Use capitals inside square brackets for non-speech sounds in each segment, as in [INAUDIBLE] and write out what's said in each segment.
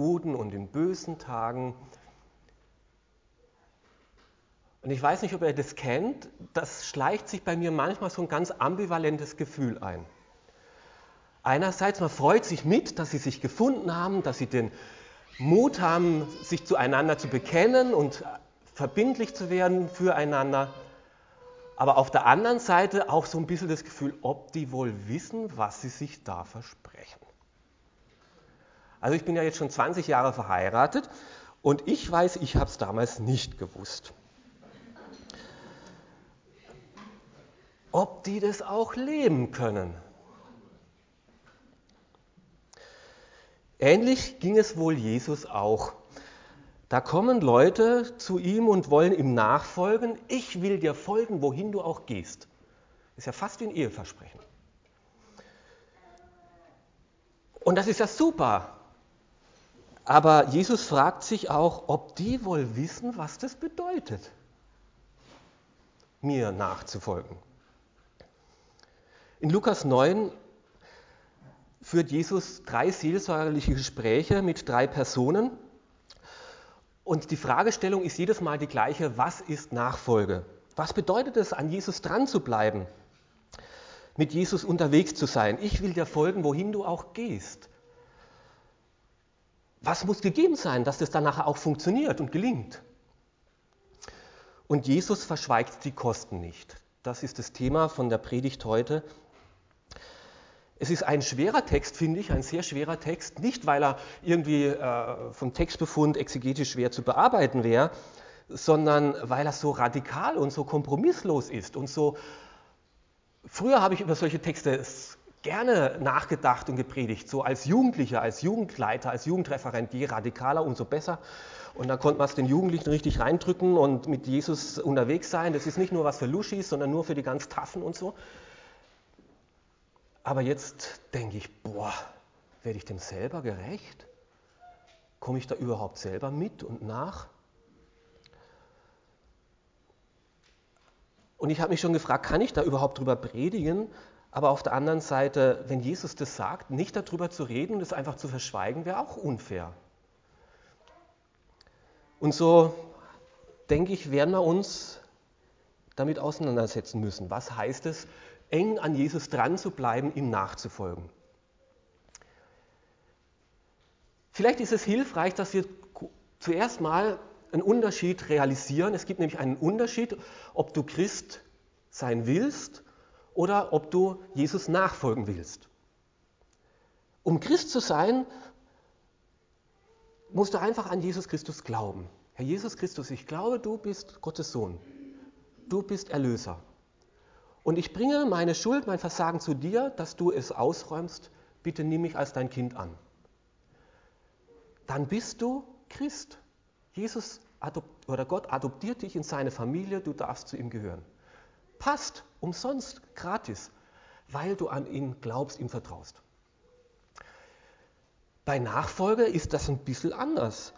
guten und in bösen Tagen. Und ich weiß nicht, ob ihr das kennt, das schleicht sich bei mir manchmal so ein ganz ambivalentes Gefühl ein. Einerseits, man freut sich mit, dass sie sich gefunden haben, dass sie den Mut haben, sich zueinander zu bekennen und verbindlich zu werden füreinander. Aber auf der anderen Seite auch so ein bisschen das Gefühl, ob die wohl wissen, was sie sich da versprechen. Also ich bin ja jetzt schon 20 Jahre verheiratet und ich weiß, ich habe es damals nicht gewusst. Ob die das auch leben können. Ähnlich ging es wohl Jesus auch. Da kommen Leute zu ihm und wollen ihm nachfolgen. Ich will dir folgen, wohin du auch gehst. Ist ja fast wie ein Eheversprechen. Und das ist ja super. Aber Jesus fragt sich auch, ob die wohl wissen, was das bedeutet, mir nachzufolgen. In Lukas 9 führt Jesus drei seelsorgerliche Gespräche mit drei Personen. Und die Fragestellung ist jedes Mal die gleiche, was ist Nachfolge? Was bedeutet es, an Jesus dran zu bleiben, mit Jesus unterwegs zu sein? Ich will dir folgen, wohin du auch gehst. Was muss gegeben sein, dass das dann nachher auch funktioniert und gelingt? Und Jesus verschweigt die Kosten nicht. Das ist das Thema von der Predigt heute. Es ist ein schwerer Text, finde ich, ein sehr schwerer Text, nicht weil er irgendwie äh, vom Textbefund exegetisch schwer zu bearbeiten wäre, sondern weil er so radikal und so kompromisslos ist und so. Früher habe ich über solche Texte gerne nachgedacht und gepredigt, so als Jugendlicher, als Jugendleiter, als Jugendreferent, je radikaler, umso besser. Und dann konnte man es den Jugendlichen richtig reindrücken und mit Jesus unterwegs sein. Das ist nicht nur was für Luschis, sondern nur für die ganz Taffen und so. Aber jetzt denke ich, boah, werde ich dem selber gerecht? Komme ich da überhaupt selber mit und nach? Und ich habe mich schon gefragt, kann ich da überhaupt drüber predigen? Aber auf der anderen Seite, wenn Jesus das sagt, nicht darüber zu reden, das einfach zu verschweigen, wäre auch unfair. Und so denke ich, werden wir uns damit auseinandersetzen müssen. Was heißt es, eng an Jesus dran zu bleiben, ihm nachzufolgen. Vielleicht ist es hilfreich, dass wir zuerst mal einen Unterschied realisieren. Es gibt nämlich einen Unterschied, ob du Christ sein willst oder ob du Jesus nachfolgen willst. Um Christ zu sein, musst du einfach an Jesus Christus glauben. Herr Jesus Christus, ich glaube, du bist Gottes Sohn. Du bist Erlöser. Und ich bringe meine Schuld, mein Versagen zu dir, dass du es ausräumst. Bitte nimm mich als dein Kind an. Dann bist du Christ. Jesus oder Gott adoptiert dich in seine Familie, du darfst zu ihm gehören. Passt, umsonst, gratis, weil du an ihn glaubst, ihm vertraust. Bei Nachfolge ist das ein bisschen anders.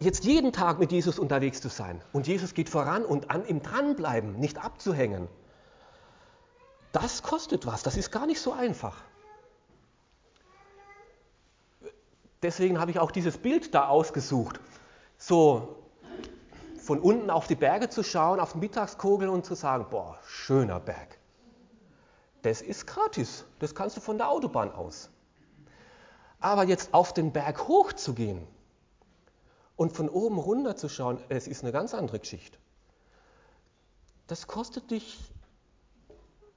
Jetzt jeden Tag mit Jesus unterwegs zu sein und Jesus geht voran und an ihm dranbleiben, nicht abzuhängen, das kostet was, das ist gar nicht so einfach. Deswegen habe ich auch dieses Bild da ausgesucht. So von unten auf die Berge zu schauen, auf den Mittagskogel und zu sagen, boah, schöner Berg. Das ist gratis, das kannst du von der Autobahn aus. Aber jetzt auf den Berg hoch zu gehen und von oben runter zu schauen, es ist eine ganz andere Geschichte. Das kostet dich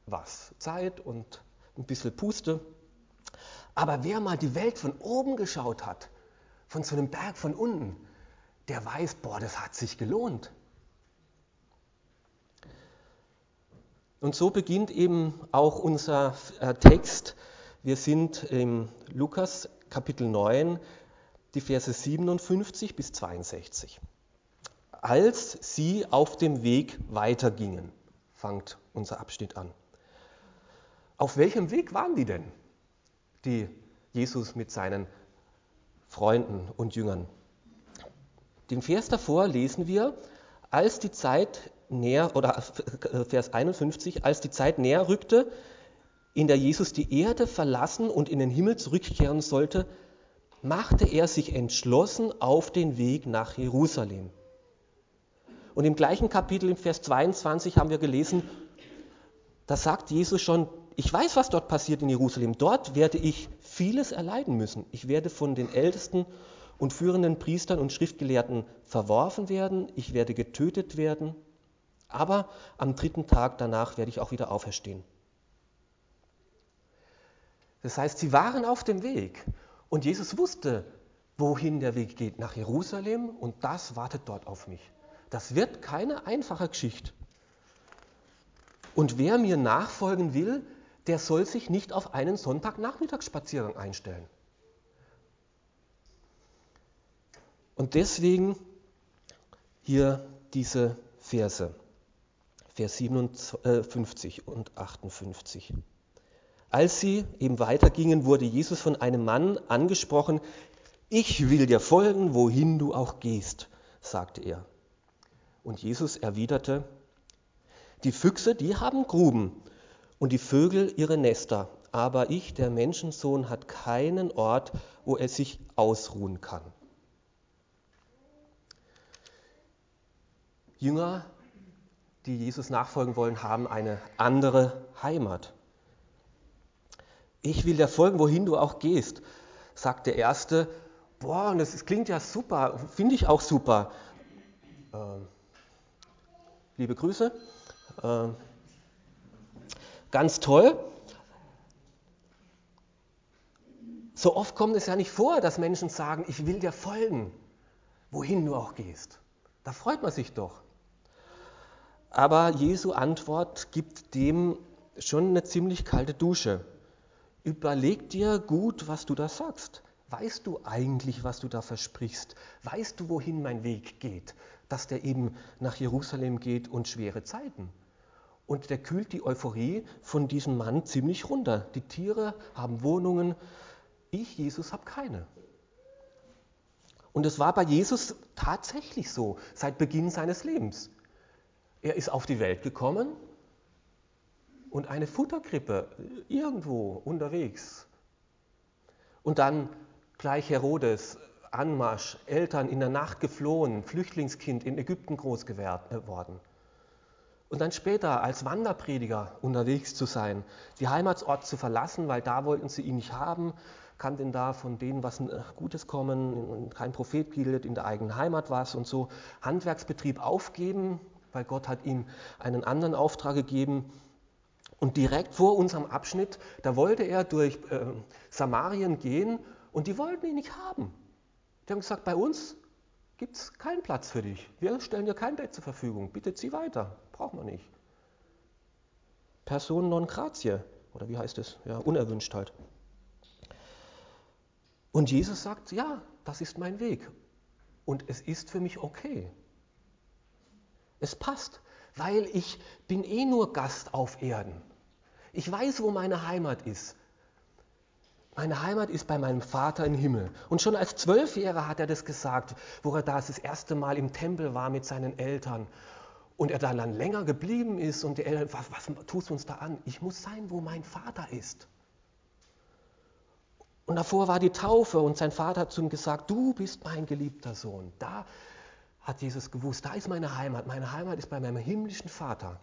was. Zeit und ein bisschen Puste. Aber wer mal die Welt von oben geschaut hat, von so einem Berg von unten, der weiß, boah, das hat sich gelohnt. Und so beginnt eben auch unser äh, Text. Wir sind im Lukas Kapitel 9, die Verse 57 bis 62. Als sie auf dem Weg weitergingen, fängt unser Abschnitt an. Auf welchem Weg waren die denn, die Jesus mit seinen Freunden und Jüngern? Den Vers davor lesen wir, als die Zeit näher, oder äh, Vers 51, als die Zeit näher rückte, in der Jesus die Erde verlassen und in den Himmel zurückkehren sollte, machte er sich entschlossen auf den Weg nach Jerusalem. Und im gleichen Kapitel, im Vers 22, haben wir gelesen, da sagt Jesus schon, ich weiß, was dort passiert in Jerusalem. Dort werde ich vieles erleiden müssen. Ich werde von den Ältesten und führenden Priestern und Schriftgelehrten verworfen werden. Ich werde getötet werden. Aber am dritten Tag danach werde ich auch wieder auferstehen. Das heißt, sie waren auf dem Weg und Jesus wusste, wohin der Weg geht, nach Jerusalem und das wartet dort auf mich. Das wird keine einfache Geschichte. Und wer mir nachfolgen will, der soll sich nicht auf einen Sonntagnachmittagsspaziergang einstellen. Und deswegen hier diese Verse, Vers 57 und 58. Als sie eben weitergingen, wurde Jesus von einem Mann angesprochen. Ich will dir folgen, wohin du auch gehst, sagte er. Und Jesus erwiderte, die Füchse, die haben Gruben und die Vögel ihre Nester, aber ich, der Menschensohn, hat keinen Ort, wo er sich ausruhen kann. Jünger, die Jesus nachfolgen wollen, haben eine andere Heimat. Ich will dir folgen, wohin du auch gehst, sagt der Erste. Boah, und das klingt ja super, finde ich auch super. Ähm, liebe Grüße. Ähm, ganz toll. So oft kommt es ja nicht vor, dass Menschen sagen, ich will dir folgen, wohin du auch gehst. Da freut man sich doch. Aber Jesu Antwort gibt dem schon eine ziemlich kalte Dusche. Überleg dir gut, was du da sagst. Weißt du eigentlich, was du da versprichst? Weißt du, wohin mein Weg geht? Dass der eben nach Jerusalem geht und schwere Zeiten. Und der kühlt die Euphorie von diesem Mann ziemlich runter. Die Tiere haben Wohnungen. Ich, Jesus, habe keine. Und es war bei Jesus tatsächlich so, seit Beginn seines Lebens. Er ist auf die Welt gekommen, und eine Futterkrippe irgendwo unterwegs. Und dann gleich Herodes, Anmarsch, Eltern in der Nacht geflohen, Flüchtlingskind in Ägypten groß geworden. Und dann später als Wanderprediger unterwegs zu sein, die Heimatsort zu verlassen, weil da wollten sie ihn nicht haben, kann denn da von denen was Gutes kommen, kein Prophet bildet, in der eigenen Heimat was und so. Handwerksbetrieb aufgeben, weil Gott hat ihm einen anderen Auftrag gegeben und direkt vor unserem Abschnitt, da wollte er durch äh, Samarien gehen und die wollten ihn nicht haben. Die haben gesagt, bei uns gibt es keinen Platz für dich. Wir stellen dir kein Bett zur Verfügung. Bitte zieh weiter. Brauchen wir nicht. Person non gratie. Oder wie heißt es? Ja, unerwünscht halt. Und Jesus sagt, ja, das ist mein Weg. Und es ist für mich okay. Es passt, weil ich bin eh nur Gast auf Erden. Ich weiß, wo meine Heimat ist. Meine Heimat ist bei meinem Vater im Himmel. Und schon als Zwölfjähriger hat er das gesagt, wo er da das erste Mal im Tempel war mit seinen Eltern. Und er dann, dann länger geblieben ist und die Eltern, was, was tust du uns da an? Ich muss sein, wo mein Vater ist. Und davor war die Taufe und sein Vater hat zu ihm gesagt, du bist mein geliebter Sohn. Da hat Jesus gewusst, da ist meine Heimat. Meine Heimat ist bei meinem himmlischen Vater.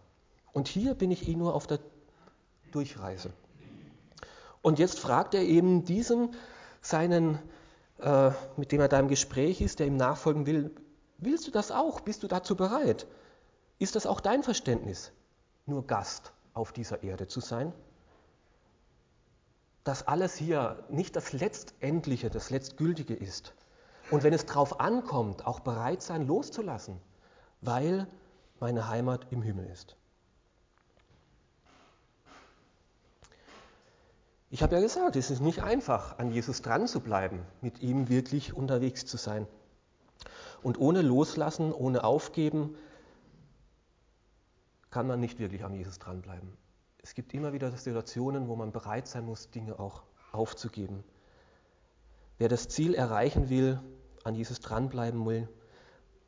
Und hier bin ich eh nur auf der Durchreise. Und jetzt fragt er eben diesen, seinen, äh, mit dem er da im Gespräch ist, der ihm nachfolgen will, willst du das auch? Bist du dazu bereit? Ist das auch dein Verständnis, nur Gast auf dieser Erde zu sein? Dass alles hier nicht das Letztendliche, das Letztgültige ist. Und wenn es darauf ankommt, auch bereit sein, loszulassen, weil meine Heimat im Himmel ist. Ich habe ja gesagt, es ist nicht einfach, an Jesus dran zu bleiben, mit ihm wirklich unterwegs zu sein. Und ohne Loslassen, ohne Aufgeben, kann man nicht wirklich an Jesus dranbleiben. Es gibt immer wieder Situationen, wo man bereit sein muss, Dinge auch aufzugeben. Wer das Ziel erreichen will, an Jesus dranbleiben will,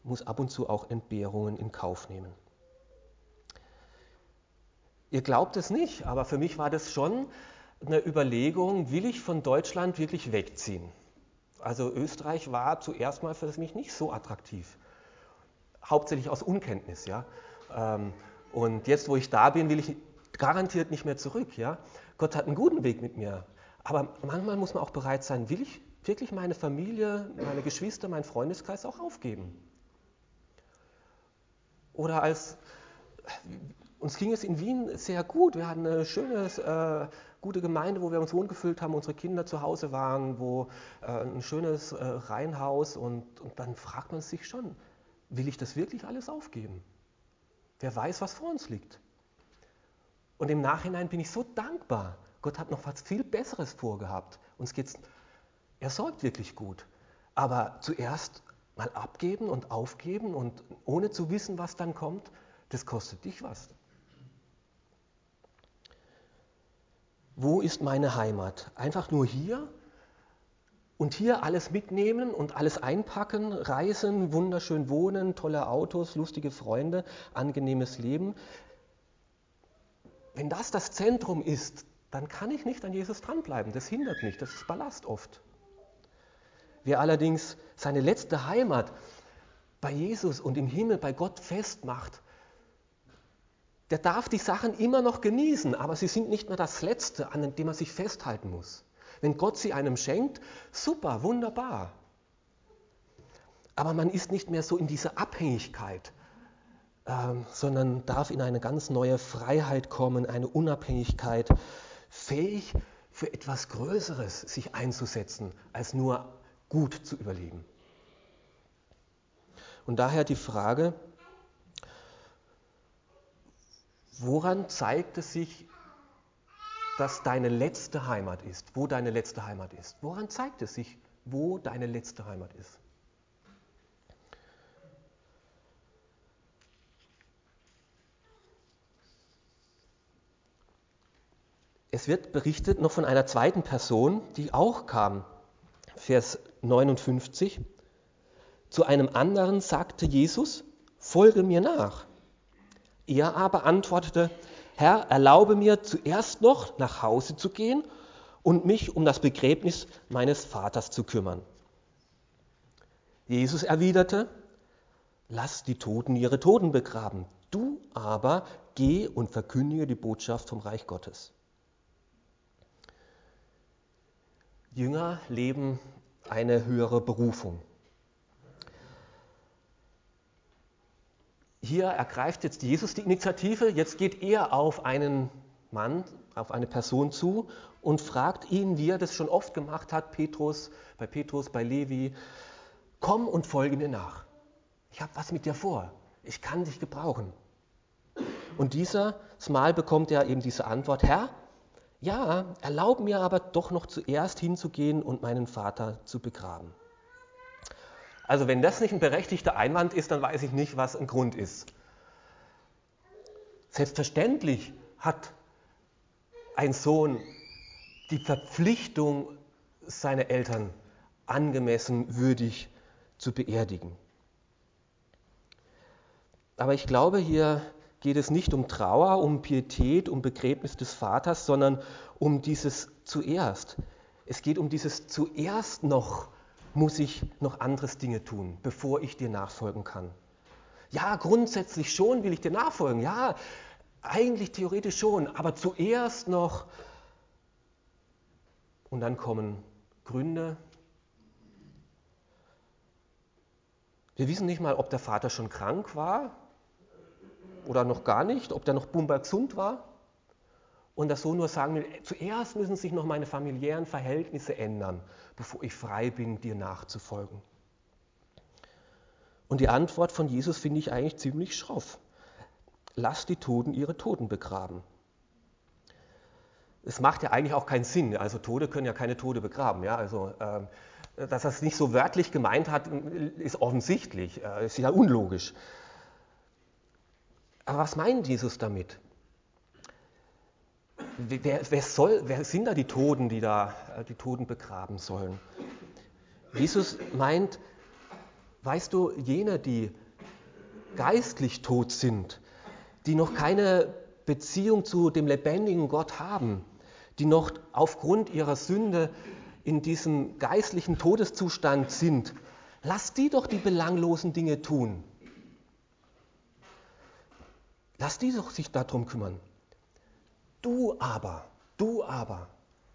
muss ab und zu auch Entbehrungen in Kauf nehmen. Ihr glaubt es nicht, aber für mich war das schon eine Überlegung, will ich von Deutschland wirklich wegziehen? Also Österreich war zuerst mal für mich nicht so attraktiv. Hauptsächlich aus Unkenntnis, ja. Ähm, und jetzt, wo ich da bin, will ich garantiert nicht mehr zurück, ja. Gott hat einen guten Weg mit mir. Aber manchmal muss man auch bereit sein, will ich wirklich meine Familie, meine Geschwister, meinen Freundeskreis auch aufgeben? Oder als uns ging es in Wien sehr gut. Wir hatten eine schöne, äh, gute Gemeinde, wo wir uns wohlgefühlt haben, unsere Kinder zu Hause waren, wo äh, ein schönes äh, Reihenhaus und, und dann fragt man sich schon, will ich das wirklich alles aufgeben? Wer weiß, was vor uns liegt. Und im Nachhinein bin ich so dankbar. Gott hat noch was viel Besseres vorgehabt. Uns geht's, er sorgt wirklich gut. Aber zuerst mal abgeben und aufgeben und ohne zu wissen, was dann kommt, das kostet dich was. wo ist meine Heimat? Einfach nur hier und hier alles mitnehmen und alles einpacken, reisen, wunderschön wohnen, tolle Autos, lustige Freunde, angenehmes Leben. Wenn das das Zentrum ist, dann kann ich nicht an Jesus dranbleiben. Das hindert mich, das ist Ballast oft. Wer allerdings seine letzte Heimat bei Jesus und im Himmel bei Gott festmacht, der darf die Sachen immer noch genießen, aber sie sind nicht mehr das Letzte, an dem man sich festhalten muss. Wenn Gott sie einem schenkt, super, wunderbar. Aber man ist nicht mehr so in dieser Abhängigkeit, äh, sondern darf in eine ganz neue Freiheit kommen, eine Unabhängigkeit, fähig für etwas Größeres sich einzusetzen, als nur gut zu überleben. Und daher die Frage, Woran zeigt es sich, dass deine letzte Heimat ist, wo deine letzte Heimat ist? Woran zeigt es sich, wo deine letzte Heimat ist? Es wird berichtet noch von einer zweiten Person, die auch kam. Vers 59. Zu einem anderen sagte Jesus, folge mir nach. Er aber antwortete, Herr, erlaube mir zuerst noch nach Hause zu gehen und mich um das Begräbnis meines Vaters zu kümmern. Jesus erwiderte, lass die Toten ihre Toten begraben, du aber geh und verkündige die Botschaft vom Reich Gottes. Jünger leben eine höhere Berufung. hier ergreift jetzt Jesus die Initiative, jetzt geht er auf einen Mann, auf eine Person zu und fragt ihn, wie er das schon oft gemacht hat, Petrus, bei Petrus, bei Levi, komm und folge mir nach. Ich habe was mit dir vor. Ich kann dich gebrauchen. Und dieses Mal bekommt er eben diese Antwort, Herr, ja, erlaub mir aber doch noch zuerst hinzugehen und meinen Vater zu begraben. Also wenn das nicht ein berechtigter Einwand ist, dann weiß ich nicht, was ein Grund ist. Selbstverständlich hat ein Sohn die Verpflichtung, seine Eltern angemessen würdig zu beerdigen. Aber ich glaube, hier geht es nicht um Trauer, um Pietät, um Begräbnis des Vaters, sondern um dieses zuerst. Es geht um dieses zuerst noch muss ich noch anderes Dinge tun, bevor ich dir nachfolgen kann. Ja, grundsätzlich schon will ich dir nachfolgen. Ja, eigentlich theoretisch schon, aber zuerst noch. Und dann kommen Gründe. Wir wissen nicht mal, ob der Vater schon krank war oder noch gar nicht, ob der noch bumper gesund war und der Sohn nur sagen will, zuerst müssen sich noch meine familiären Verhältnisse ändern, bevor ich frei bin, dir nachzufolgen. Und die Antwort von Jesus finde ich eigentlich ziemlich schroff. Lass die Toten ihre Toten begraben. Es macht ja eigentlich auch keinen Sinn. Also Tode können ja keine Tode begraben. Ja? Also, äh, dass er es nicht so wörtlich gemeint hat, ist offensichtlich, äh, ist ja unlogisch. Aber was meint Jesus damit? wer, wer, soll, wer sind da die Toten, die da äh, die Toten begraben sollen? Jesus meint, weißt du, jene, die geistlich tot sind, die noch keine Beziehung zu dem lebendigen Gott haben, die noch aufgrund ihrer Sünde in diesem geistlichen Todeszustand sind, lass die doch die belanglosen Dinge tun. Lass die doch sich darum kümmern. Du aber, du aber,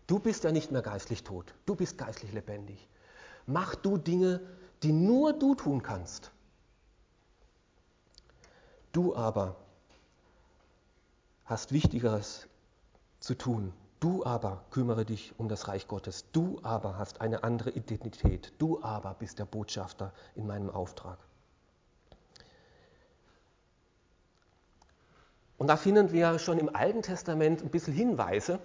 du bist ja nicht mehr geistlich tot, du bist geistlich lebendig. Mach du Dinge, die nur du tun kannst. Du aber hast Wichtigeres zu tun. Du aber kümmere dich um das Reich Gottes. Du aber hast eine andere Identität. Du aber bist der Botschafter in meinem Auftrag. Und da finden wir schon im Alten Testament ein bisschen Hinweise.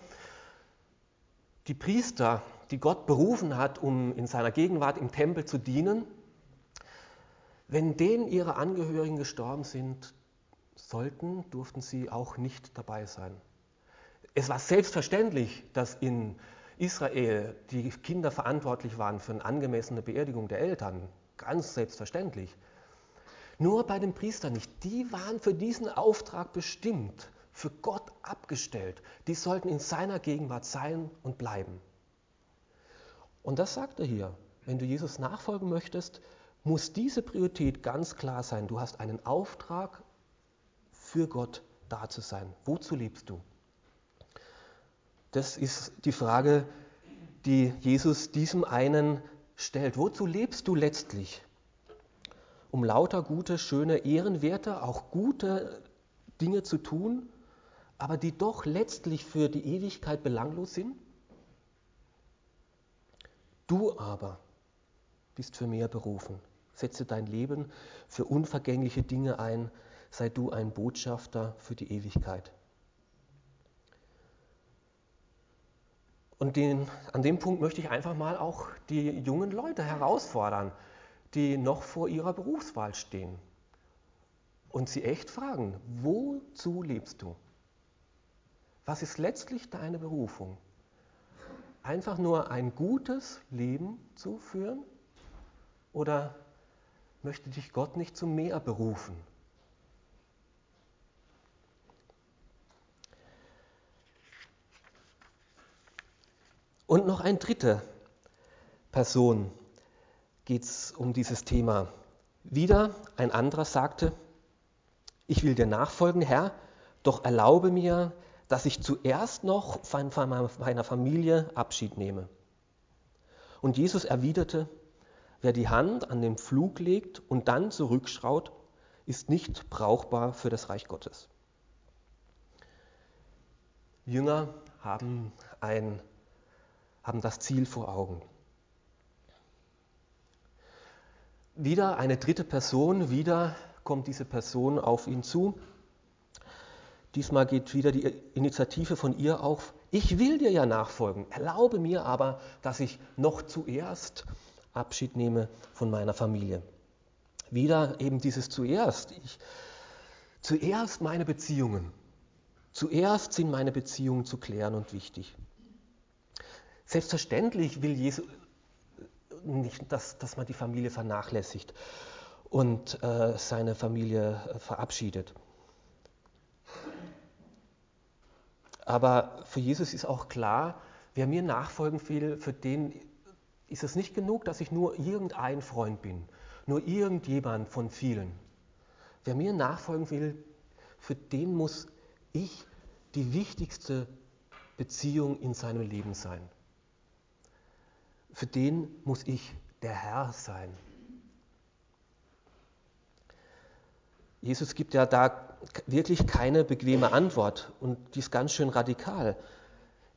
Die Priester, die Gott berufen hat, um in seiner Gegenwart im Tempel zu dienen, wenn denen ihre Angehörigen gestorben sind, sollten, durften sie auch nicht dabei sein. Es war selbstverständlich, dass in Israel die Kinder verantwortlich waren für eine angemessene Beerdigung der Eltern. Ganz selbstverständlich. Nur bei den Priestern nicht. Die waren für diesen Auftrag bestimmt, für Gott abgestellt. Die sollten in seiner Gegenwart sein und bleiben. Und das sagt er hier. Wenn du Jesus nachfolgen möchtest, muss diese Priorität ganz klar sein. Du hast einen Auftrag für Gott da zu sein. Wozu lebst du? Das ist die Frage, die Jesus diesem einen stellt. Wozu lebst du letztlich? Um lauter gute, schöne, ehrenwerte, auch gute Dinge zu tun, aber die doch letztlich für die Ewigkeit belanglos sind? Du aber bist für mehr berufen. Setze dein Leben für unvergängliche Dinge ein, sei du ein Botschafter für die Ewigkeit. Und den, an dem Punkt möchte ich einfach mal auch die jungen Leute herausfordern, die noch vor ihrer Berufswahl stehen. Und sie echt fragen, wozu lebst du? Was ist letztlich deine Berufung? Einfach nur ein gutes Leben zu führen? Oder möchte dich Gott nicht zu mehr berufen? Und noch eine dritte Person geht es um dieses Thema. Wieder ein anderer sagte, ich will dir nachfolgen, Herr, doch erlaube mir, dass ich zuerst noch von meiner Familie Abschied nehme. Und Jesus erwiderte, wer die Hand an den Flug legt und dann zurückschaut, ist nicht brauchbar für das Reich Gottes. Jünger haben ein haben das Ziel vor Augen. Wieder eine dritte Person, wieder kommt diese Person auf ihn zu. Diesmal geht wieder die Initiative von ihr auf. Ich will dir ja nachfolgen, erlaube mir aber, dass ich noch zuerst Abschied nehme von meiner Familie. Wieder eben dieses zuerst. Ich, zuerst meine Beziehungen. Zuerst sind meine Beziehungen zu klären und wichtig. Selbstverständlich will Jesus nicht, dass, dass man die Familie vernachlässigt und äh, seine Familie äh, verabschiedet. Aber für Jesus ist auch klar, wer mir nachfolgen will, für den ist es nicht genug, dass ich nur irgendein Freund bin, nur irgendjemand von vielen. Wer mir nachfolgen will, für den muss ich die wichtigste Beziehung in seinem Leben sein für den muss ich der Herr sein. Jesus gibt ja da wirklich keine bequeme Antwort und die ist ganz schön radikal.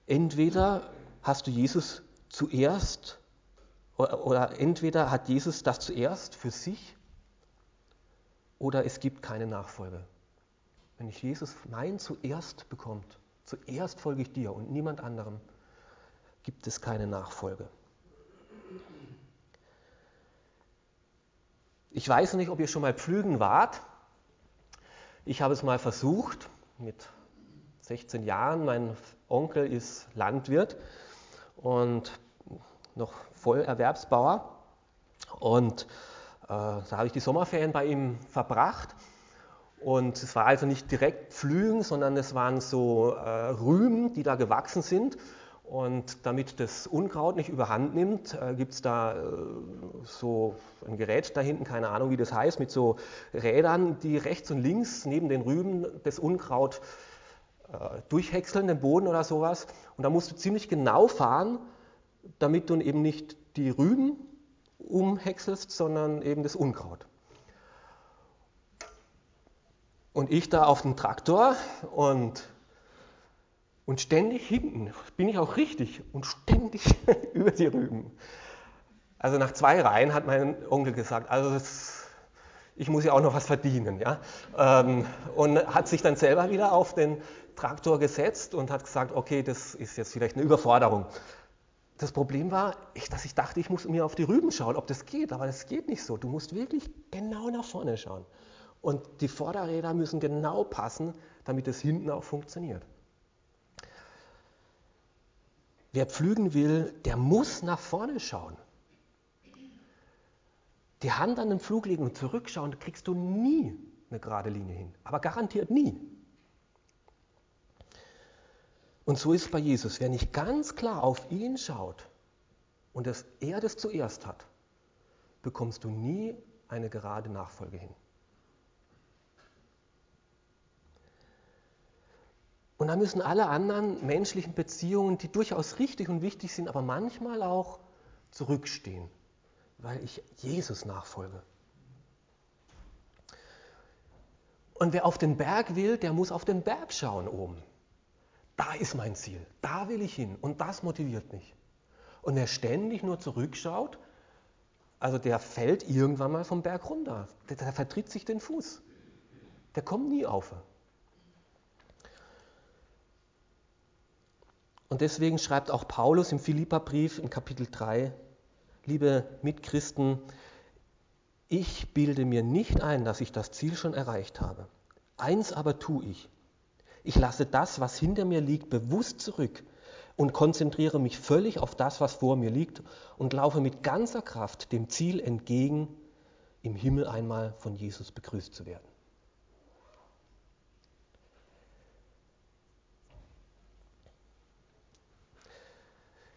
Entweder hast du Jesus zuerst oder entweder hat Jesus das zuerst für sich oder es gibt keine Nachfolge. Wenn ich Jesus mein zuerst bekommt, zuerst folge ich dir und niemand anderem, gibt es keine Nachfolge. Ich weiß nicht, ob ihr schon mal pflügen wart. Ich habe es mal versucht mit 16 Jahren. Mein Onkel ist Landwirt und noch Vollerwerbsbauer. Und äh, da habe ich die Sommerferien bei ihm verbracht. Und es war also nicht direkt Pflügen, sondern es waren so äh, Rüben, die da gewachsen sind. Und damit das Unkraut nicht überhand nimmt, äh, gibt es da äh, so ein Gerät da hinten, keine Ahnung wie das heißt, mit so Rädern, die rechts und links neben den Rüben das Unkraut äh, durchhäckseln, den Boden oder sowas. Und da musst du ziemlich genau fahren, damit du eben nicht die Rüben umhäckselst, sondern eben das Unkraut. Und ich da auf dem Traktor und und ständig hinten bin ich auch richtig und ständig [LAUGHS] über die Rüben. Also nach zwei Reihen hat mein Onkel gesagt, also das, ich muss ja auch noch was verdienen. Ja? Ähm, und hat sich dann selber wieder auf den Traktor gesetzt und hat gesagt, okay, das ist jetzt vielleicht eine Überforderung. Das Problem war, dass ich dachte, ich muss mir auf die Rüben schauen, ob das geht, aber das geht nicht so. Du musst wirklich genau nach vorne schauen. Und die Vorderräder müssen genau passen, damit es hinten auch funktioniert. Wer pflügen will, der muss nach vorne schauen. Die Hand an den Flug legen und zurückschauen, kriegst du nie eine gerade Linie hin. Aber garantiert nie. Und so ist es bei Jesus. Wer nicht ganz klar auf ihn schaut und dass er das zuerst hat, bekommst du nie eine gerade Nachfolge hin. Und da müssen alle anderen menschlichen Beziehungen, die durchaus richtig und wichtig sind, aber manchmal auch zurückstehen, weil ich Jesus nachfolge. Und wer auf den Berg will, der muss auf den Berg schauen oben. Da ist mein Ziel, da will ich hin und das motiviert mich. Und wer ständig nur zurückschaut, also der fällt irgendwann mal vom Berg runter, der, der vertritt sich den Fuß, der kommt nie auf. Und deswegen schreibt auch Paulus im Philipperbrief im Kapitel 3, liebe Mitchristen, ich bilde mir nicht ein, dass ich das Ziel schon erreicht habe. Eins aber tue ich. Ich lasse das, was hinter mir liegt, bewusst zurück und konzentriere mich völlig auf das, was vor mir liegt und laufe mit ganzer Kraft dem Ziel entgegen, im Himmel einmal von Jesus begrüßt zu werden.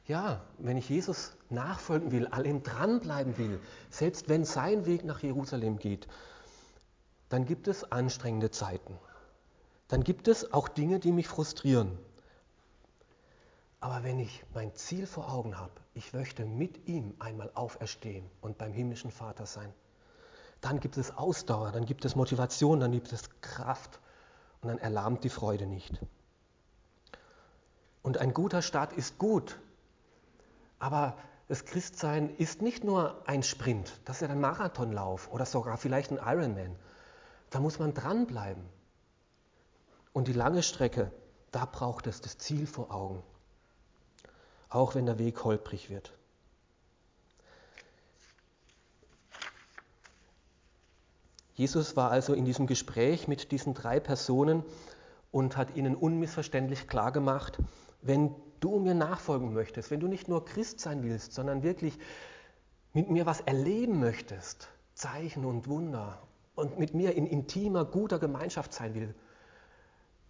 Ja, wenn ich Jesus nachfolgen will, an ihm dranbleiben will, selbst wenn sein Weg nach Jerusalem geht, dann gibt es anstrengende Zeiten. Dann gibt es auch Dinge, die mich frustrieren. Aber wenn ich mein Ziel vor Augen habe, ich möchte mit ihm einmal auferstehen und beim himmlischen Vater sein, dann gibt es Ausdauer, dann gibt es Motivation, dann gibt es Kraft und dann erlahmt die Freude nicht. Und ein guter Start ist gut, aber das Christsein ist nicht nur ein Sprint, das ist ein Marathonlauf oder sogar vielleicht ein Ironman. Da muss man dranbleiben. Und die lange Strecke, da braucht es das Ziel vor Augen. Auch wenn der Weg holprig wird. Jesus war also in diesem Gespräch mit diesen drei Personen und hat ihnen unmissverständlich klargemacht, wenn du mir nachfolgen möchtest, wenn du nicht nur Christ sein willst, sondern wirklich mit mir was erleben möchtest, Zeichen und Wunder und mit mir in intimer, guter Gemeinschaft sein will,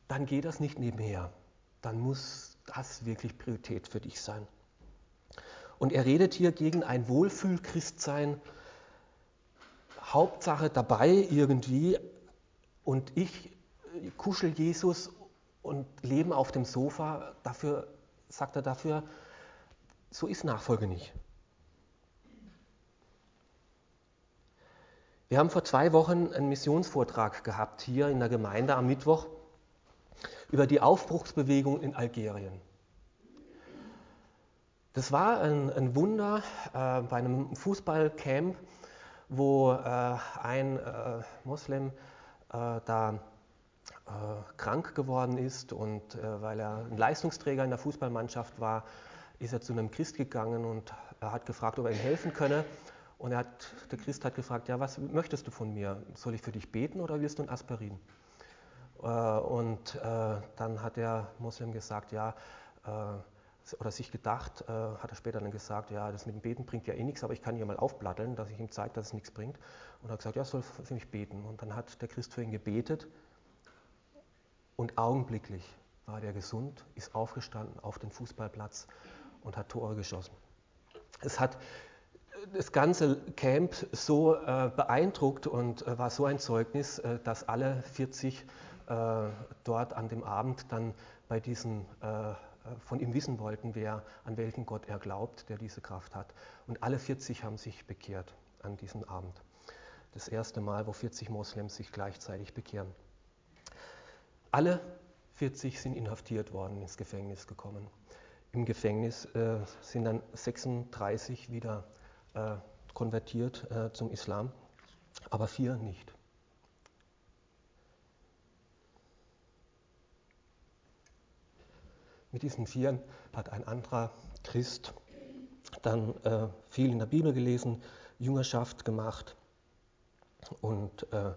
dann geht das nicht nebenher. Dann muss das wirklich Priorität für dich sein. Und er redet hier gegen ein Wohlfühl-Christsein, Hauptsache dabei irgendwie und ich kuschel Jesus und leben auf dem Sofa, dafür sagt er dafür, so ist Nachfolge nicht. Wir haben vor zwei Wochen einen Missionsvortrag gehabt hier in der Gemeinde am Mittwoch über die Aufbruchsbewegung in Algerien. Das war ein, ein Wunder äh, bei einem Fußballcamp, wo äh, ein äh, Moslem äh, da krank geworden ist und äh, weil er ein Leistungsträger in der Fußballmannschaft war, ist er zu einem Christ gegangen und er hat gefragt, ob er ihm helfen könne. Und hat, der Christ hat gefragt, ja, was möchtest du von mir? Soll ich für dich beten oder willst du ein Aspirin? Äh, und dann hat der Moslem gesagt, ja, oder sich gedacht, hat er später dann gesagt, ja, das mit dem Beten bringt ja eh nichts, aber ich kann hier mal aufblatteln, dass ich ihm zeige, dass es nichts bringt. Und er hat gesagt, ja, soll für mich beten. Und dann hat der Christ für ihn gebetet und augenblicklich war der gesund, ist aufgestanden auf den Fußballplatz und hat Tore geschossen. Es hat das ganze Camp so äh, beeindruckt und äh, war so ein Zeugnis, äh, dass alle 40 äh, dort an dem Abend dann bei diesen äh, von ihm wissen wollten, wer an welchen Gott er glaubt, der diese Kraft hat. Und alle 40 haben sich bekehrt an diesem Abend. Das erste Mal, wo 40 Moslems sich gleichzeitig bekehren. Alle 40 sind inhaftiert worden, ins Gefängnis gekommen. Im Gefängnis äh, sind dann 36 wieder äh, konvertiert äh, zum Islam, aber vier nicht. Mit diesen vier hat ein anderer Christ dann äh, viel in der Bibel gelesen, Jüngerschaft gemacht und äh,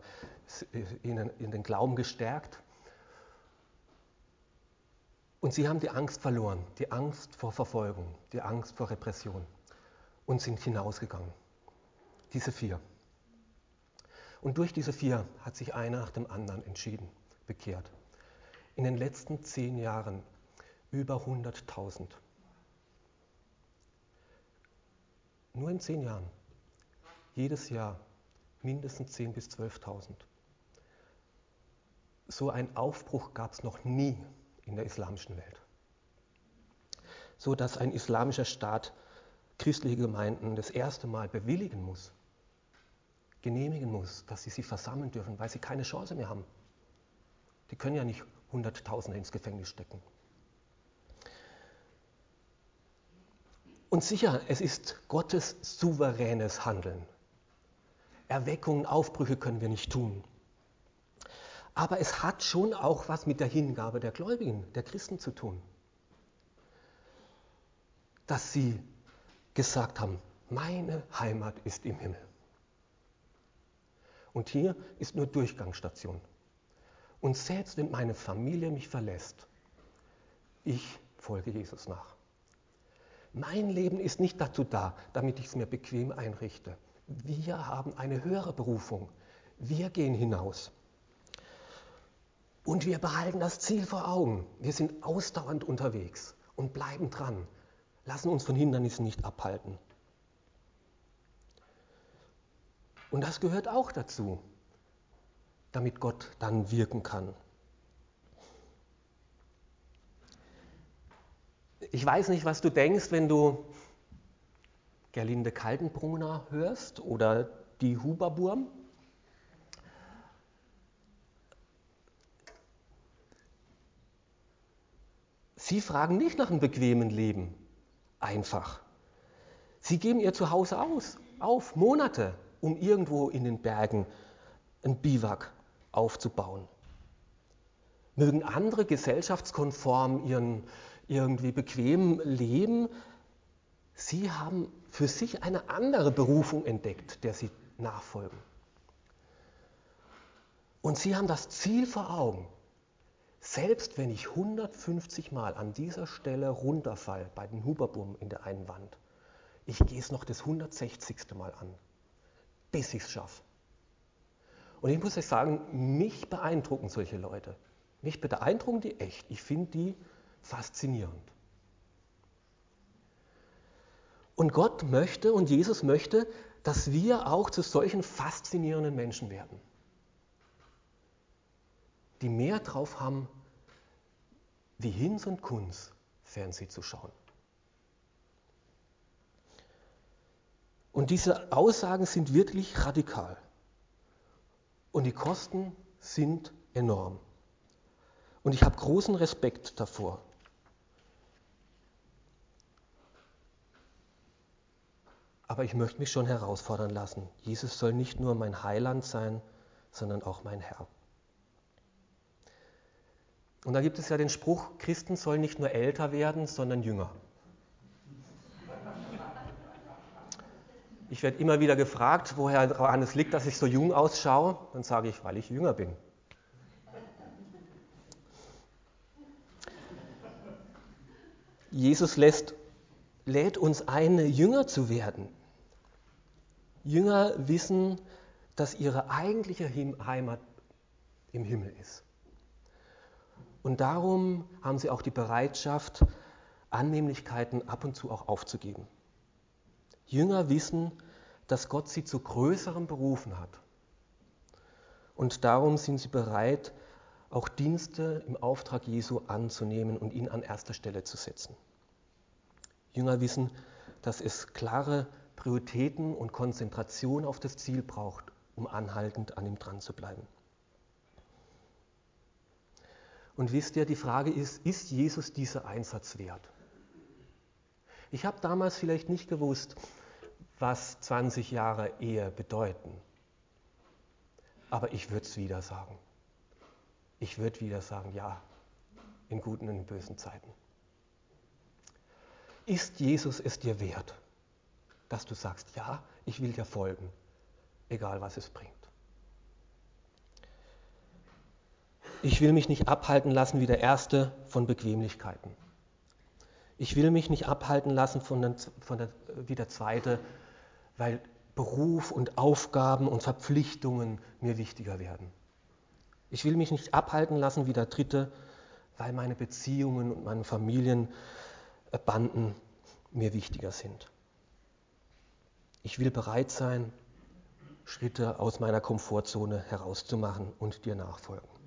ihnen in den Glauben gestärkt. Und sie haben die Angst verloren, die Angst vor Verfolgung, die Angst vor Repression und sind hinausgegangen. Diese vier. Und durch diese vier hat sich einer nach dem anderen entschieden, bekehrt. In den letzten zehn Jahren über 100.000. Nur in zehn Jahren. Jedes Jahr mindestens 10.000 bis 12.000. So einen Aufbruch gab es noch nie in der islamischen Welt. So dass ein islamischer Staat christliche Gemeinden das erste Mal bewilligen muss, genehmigen muss, dass sie sich versammeln dürfen, weil sie keine Chance mehr haben. Die können ja nicht Hunderttausende ins Gefängnis stecken. Und sicher, es ist Gottes souveränes Handeln. Erweckungen, Aufbrüche können wir nicht tun. Aber es hat schon auch was mit der Hingabe der Gläubigen, der Christen zu tun. Dass sie gesagt haben, meine Heimat ist im Himmel. Und hier ist nur Durchgangsstation. Und selbst wenn meine Familie mich verlässt, ich folge Jesus nach. Mein Leben ist nicht dazu da, damit ich es mir bequem einrichte. Wir haben eine höhere Berufung. Wir gehen hinaus. Und wir behalten das Ziel vor Augen. Wir sind ausdauernd unterwegs und bleiben dran lassen uns von Hindernissen nicht abhalten. Und das gehört auch dazu, damit Gott dann wirken kann. Ich weiß nicht, was du denkst, wenn du Gerlinde Kaltenbrunner hörst oder die Huberburm. Sie fragen nicht nach einem bequemen Leben einfach. Sie geben ihr Zuhause aus, auf Monate, um irgendwo in den Bergen ein Biwak aufzubauen. Mögen andere gesellschaftskonform ihren irgendwie bequem leben, sie haben für sich eine andere Berufung entdeckt, der sie nachfolgen. Und sie haben das Ziel vor Augen, selbst wenn ich 150 Mal an dieser Stelle runterfall bei den Huberbum in der einen Wand, ich gehe es noch das 160. Mal an, bis ich es schaffe. Und ich muss euch sagen, mich beeindrucken solche Leute. Mich beeindrucken die echt. Ich finde die faszinierend. Und Gott möchte und Jesus möchte, dass wir auch zu solchen faszinierenden Menschen werden die mehr drauf haben, wie Hinz und Kunz Fernsehen zu schauen. Und diese Aussagen sind wirklich radikal. Und die Kosten sind enorm. Und ich habe großen Respekt davor. Aber ich möchte mich schon herausfordern lassen. Jesus soll nicht nur mein Heiland sein, sondern auch mein Herr. Und da gibt es ja den Spruch, Christen sollen nicht nur älter werden, sondern jünger. Ich werde immer wieder gefragt, woher es liegt, dass ich so jung ausschaue. Dann sage ich, weil ich jünger bin. Jesus lässt, lädt uns ein, Jünger zu werden. Jünger wissen, dass ihre eigentliche Heimat im Himmel ist. Und darum haben sie auch die Bereitschaft, Annehmlichkeiten ab und zu auch aufzugeben. Jünger wissen, dass Gott sie zu größerem berufen hat. Und darum sind sie bereit, auch Dienste im Auftrag Jesu anzunehmen und ihn an erster Stelle zu setzen. Jünger wissen, dass es klare Prioritäten und Konzentration auf das Ziel braucht, um anhaltend an ihm dran zu bleiben. Und wisst ihr, die Frage ist, ist Jesus dieser Einsatz wert? Ich habe damals vielleicht nicht gewusst, was 20 Jahre Ehe bedeuten. Aber ich würde es wieder sagen. Ich würde wieder sagen, ja, in guten und in bösen Zeiten. Ist Jesus es dir wert, dass du sagst, ja, ich will dir folgen, egal was es bringt? Ich will mich nicht abhalten lassen wie der Erste von Bequemlichkeiten. Ich will mich nicht abhalten lassen von der, von der, wie der Zweite, weil Beruf und Aufgaben und Verpflichtungen mir wichtiger werden. Ich will mich nicht abhalten lassen wie der Dritte, weil meine Beziehungen und meine Familienbanden mir wichtiger sind. Ich will bereit sein, Schritte aus meiner Komfortzone herauszumachen und dir nachfolgen.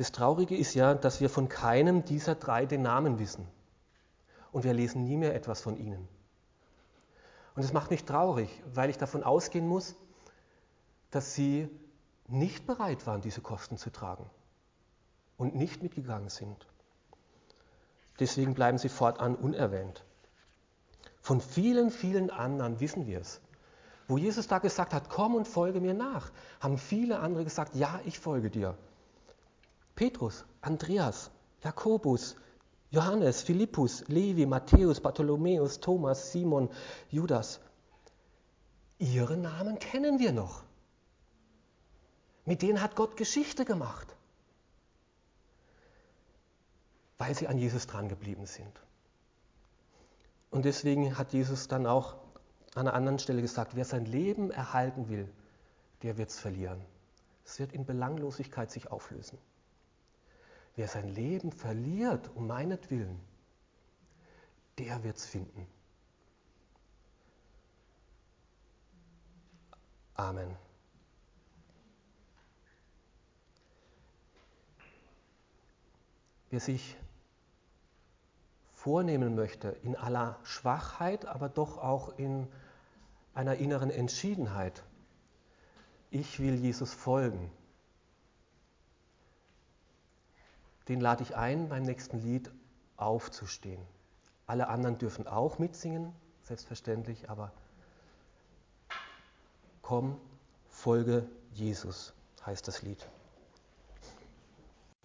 Das Traurige ist ja, dass wir von keinem dieser drei den Namen wissen und wir lesen nie mehr etwas von ihnen. Und es macht mich traurig, weil ich davon ausgehen muss, dass sie nicht bereit waren, diese Kosten zu tragen und nicht mitgegangen sind. Deswegen bleiben sie fortan unerwähnt. Von vielen, vielen anderen wissen wir es. Wo Jesus da gesagt hat, komm und folge mir nach, haben viele andere gesagt, ja, ich folge dir. Petrus, Andreas, Jakobus, Johannes, Philippus, Levi, Matthäus, Bartholomäus, Thomas, Simon, Judas. Ihre Namen kennen wir noch. Mit denen hat Gott Geschichte gemacht, weil sie an Jesus dran geblieben sind. Und deswegen hat Jesus dann auch an einer anderen Stelle gesagt, wer sein Leben erhalten will, der wird es verlieren. Es wird in Belanglosigkeit sich auflösen. Wer sein Leben verliert um meinetwillen, der wird es finden. Amen. Wer sich vornehmen möchte, in aller Schwachheit, aber doch auch in einer inneren Entschiedenheit, ich will Jesus folgen, den lade ich ein, beim nächsten Lied aufzustehen. Alle anderen dürfen auch mitsingen, selbstverständlich, aber komm, folge Jesus, heißt das Lied.